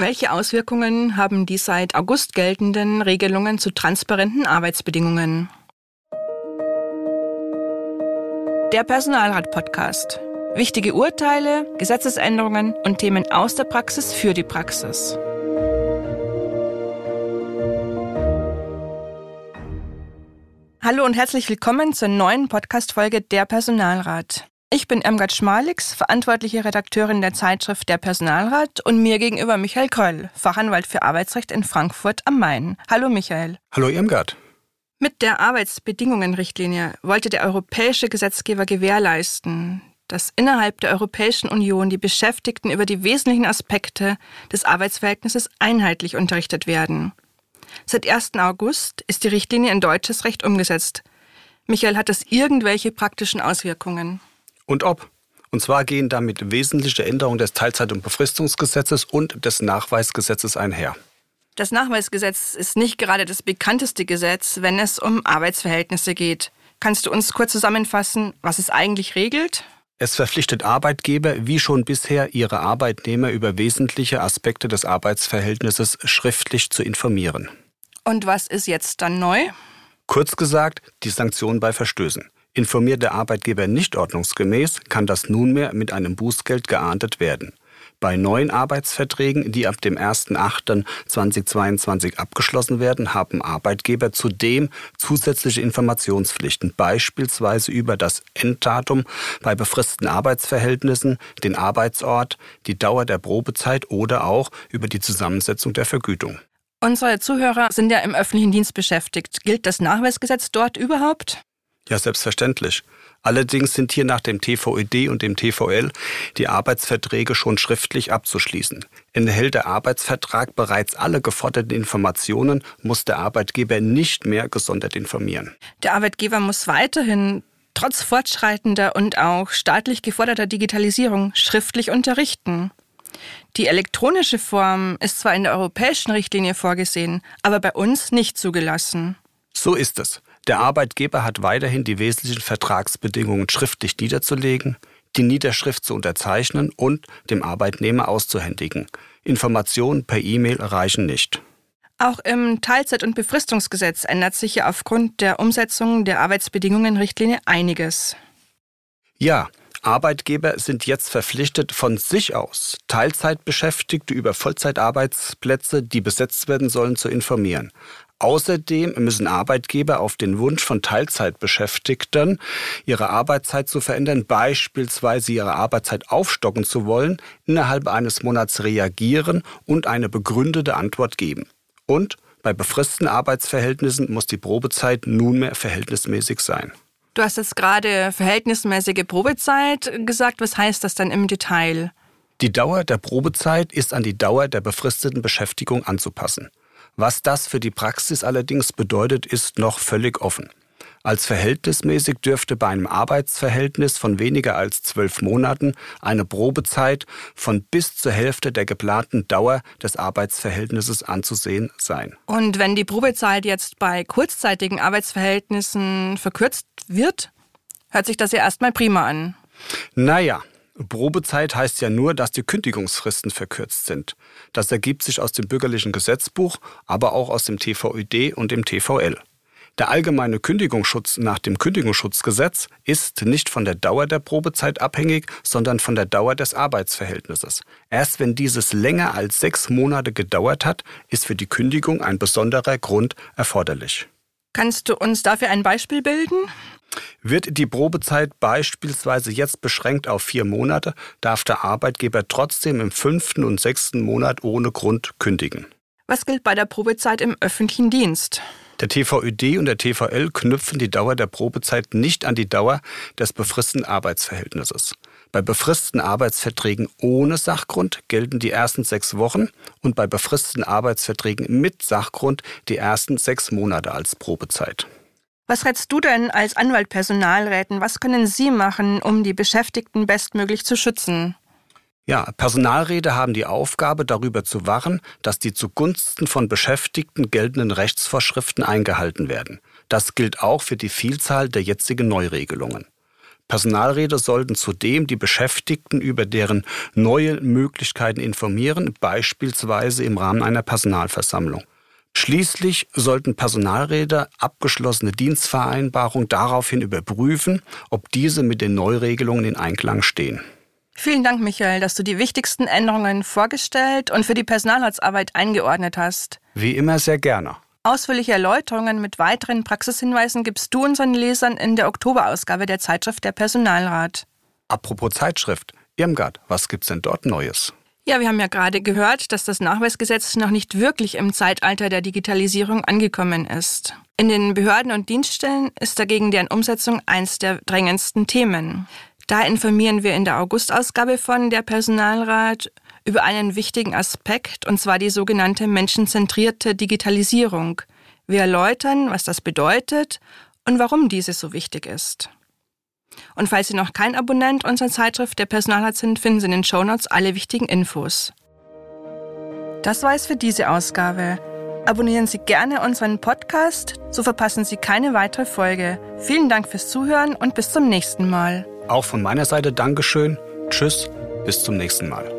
Welche Auswirkungen haben die seit August geltenden Regelungen zu transparenten Arbeitsbedingungen? Der Personalrat-Podcast. Wichtige Urteile, Gesetzesänderungen und Themen aus der Praxis für die Praxis. Hallo und herzlich willkommen zur neuen Podcast-Folge Der Personalrat. Ich bin Irmgard Schmalix, verantwortliche Redakteurin der Zeitschrift Der Personalrat und mir gegenüber Michael Keul, Fachanwalt für Arbeitsrecht in Frankfurt am Main. Hallo Michael. Hallo Irmgard. Mit der Arbeitsbedingungenrichtlinie wollte der europäische Gesetzgeber gewährleisten, dass innerhalb der Europäischen Union die Beschäftigten über die wesentlichen Aspekte des Arbeitsverhältnisses einheitlich unterrichtet werden. Seit 1. August ist die Richtlinie in deutsches Recht umgesetzt. Michael, hat das irgendwelche praktischen Auswirkungen? Und ob. Und zwar gehen damit wesentliche Änderungen des Teilzeit- und Befristungsgesetzes und des Nachweisgesetzes einher. Das Nachweisgesetz ist nicht gerade das bekannteste Gesetz, wenn es um Arbeitsverhältnisse geht. Kannst du uns kurz zusammenfassen, was es eigentlich regelt? Es verpflichtet Arbeitgeber, wie schon bisher, ihre Arbeitnehmer über wesentliche Aspekte des Arbeitsverhältnisses schriftlich zu informieren. Und was ist jetzt dann neu? Kurz gesagt, die Sanktionen bei Verstößen. Informiert der Arbeitgeber nicht ordnungsgemäß, kann das nunmehr mit einem Bußgeld geahndet werden. Bei neuen Arbeitsverträgen, die ab dem 1.8.2022 abgeschlossen werden, haben Arbeitgeber zudem zusätzliche Informationspflichten, beispielsweise über das Enddatum bei befristeten Arbeitsverhältnissen, den Arbeitsort, die Dauer der Probezeit oder auch über die Zusammensetzung der Vergütung. Unsere Zuhörer sind ja im öffentlichen Dienst beschäftigt. Gilt das Nachweisgesetz dort überhaupt? Ja, selbstverständlich. Allerdings sind hier nach dem TVED und dem TVL die Arbeitsverträge schon schriftlich abzuschließen. Enthält der Arbeitsvertrag bereits alle geforderten Informationen, muss der Arbeitgeber nicht mehr gesondert informieren. Der Arbeitgeber muss weiterhin trotz fortschreitender und auch staatlich geforderter Digitalisierung schriftlich unterrichten. Die elektronische Form ist zwar in der europäischen Richtlinie vorgesehen, aber bei uns nicht zugelassen. So ist es. Der Arbeitgeber hat weiterhin die wesentlichen Vertragsbedingungen schriftlich niederzulegen, die Niederschrift zu unterzeichnen und dem Arbeitnehmer auszuhändigen. Informationen per E-Mail reichen nicht. Auch im Teilzeit- und Befristungsgesetz ändert sich ja aufgrund der Umsetzung der Arbeitsbedingungenrichtlinie einiges. Ja, Arbeitgeber sind jetzt verpflichtet, von sich aus Teilzeitbeschäftigte über Vollzeitarbeitsplätze, die besetzt werden sollen, zu informieren. Außerdem müssen Arbeitgeber auf den Wunsch von Teilzeitbeschäftigten, ihre Arbeitszeit zu verändern, beispielsweise ihre Arbeitszeit aufstocken zu wollen, innerhalb eines Monats reagieren und eine begründete Antwort geben. Und bei befristeten Arbeitsverhältnissen muss die Probezeit nunmehr verhältnismäßig sein. Du hast jetzt gerade verhältnismäßige Probezeit gesagt. Was heißt das dann im Detail? Die Dauer der Probezeit ist an die Dauer der befristeten Beschäftigung anzupassen. Was das für die Praxis allerdings bedeutet, ist noch völlig offen. Als verhältnismäßig dürfte bei einem Arbeitsverhältnis von weniger als zwölf Monaten eine Probezeit von bis zur Hälfte der geplanten Dauer des Arbeitsverhältnisses anzusehen sein. Und wenn die Probezeit jetzt bei kurzzeitigen Arbeitsverhältnissen verkürzt wird, hört sich das ja erstmal prima an. Naja, Probezeit heißt ja nur, dass die Kündigungsfristen verkürzt sind. Das ergibt sich aus dem bürgerlichen Gesetzbuch, aber auch aus dem TVÖD und dem TVL. Der allgemeine Kündigungsschutz nach dem Kündigungsschutzgesetz ist nicht von der Dauer der Probezeit abhängig, sondern von der Dauer des Arbeitsverhältnisses. Erst wenn dieses länger als sechs Monate gedauert hat, ist für die Kündigung ein besonderer Grund erforderlich. Kannst du uns dafür ein Beispiel bilden? Wird die Probezeit beispielsweise jetzt beschränkt auf vier Monate, darf der Arbeitgeber trotzdem im fünften und sechsten Monat ohne Grund kündigen. Was gilt bei der Probezeit im öffentlichen Dienst? Der TVÖD und der TVL knüpfen die Dauer der Probezeit nicht an die Dauer des befristeten Arbeitsverhältnisses. Bei befristeten Arbeitsverträgen ohne Sachgrund gelten die ersten sechs Wochen und bei befristeten Arbeitsverträgen mit Sachgrund die ersten sechs Monate als Probezeit. Was rätst du denn als Anwalt Personalräten? Was können Sie machen, um die Beschäftigten bestmöglich zu schützen? Ja, Personalräte haben die Aufgabe, darüber zu wachen, dass die zugunsten von Beschäftigten geltenden Rechtsvorschriften eingehalten werden. Das gilt auch für die Vielzahl der jetzigen Neuregelungen. Personalräte sollten zudem die Beschäftigten über deren neue Möglichkeiten informieren, beispielsweise im Rahmen einer Personalversammlung. Schließlich sollten Personalräte abgeschlossene Dienstvereinbarungen daraufhin überprüfen, ob diese mit den Neuregelungen in Einklang stehen. Vielen Dank, Michael, dass du die wichtigsten Änderungen vorgestellt und für die Personalratsarbeit eingeordnet hast. Wie immer sehr gerne. Ausführliche Erläuterungen mit weiteren Praxishinweisen gibst du unseren Lesern in der Oktoberausgabe der Zeitschrift Der Personalrat. Apropos Zeitschrift, Irmgard, was gibt's denn dort Neues? Ja, wir haben ja gerade gehört, dass das Nachweisgesetz noch nicht wirklich im Zeitalter der Digitalisierung angekommen ist. In den Behörden und Dienststellen ist dagegen deren Umsetzung eins der drängendsten Themen. Da informieren wir in der Augustausgabe von der Personalrat über einen wichtigen Aspekt, und zwar die sogenannte menschenzentrierte Digitalisierung. Wir erläutern, was das bedeutet und warum diese so wichtig ist. Und falls Sie noch kein Abonnent unserer Zeitschrift der Personalrat sind, finden Sie in den Shownotes alle wichtigen Infos. Das war es für diese Ausgabe. Abonnieren Sie gerne unseren Podcast, so verpassen Sie keine weitere Folge. Vielen Dank fürs Zuhören und bis zum nächsten Mal. Auch von meiner Seite Dankeschön. Tschüss, bis zum nächsten Mal.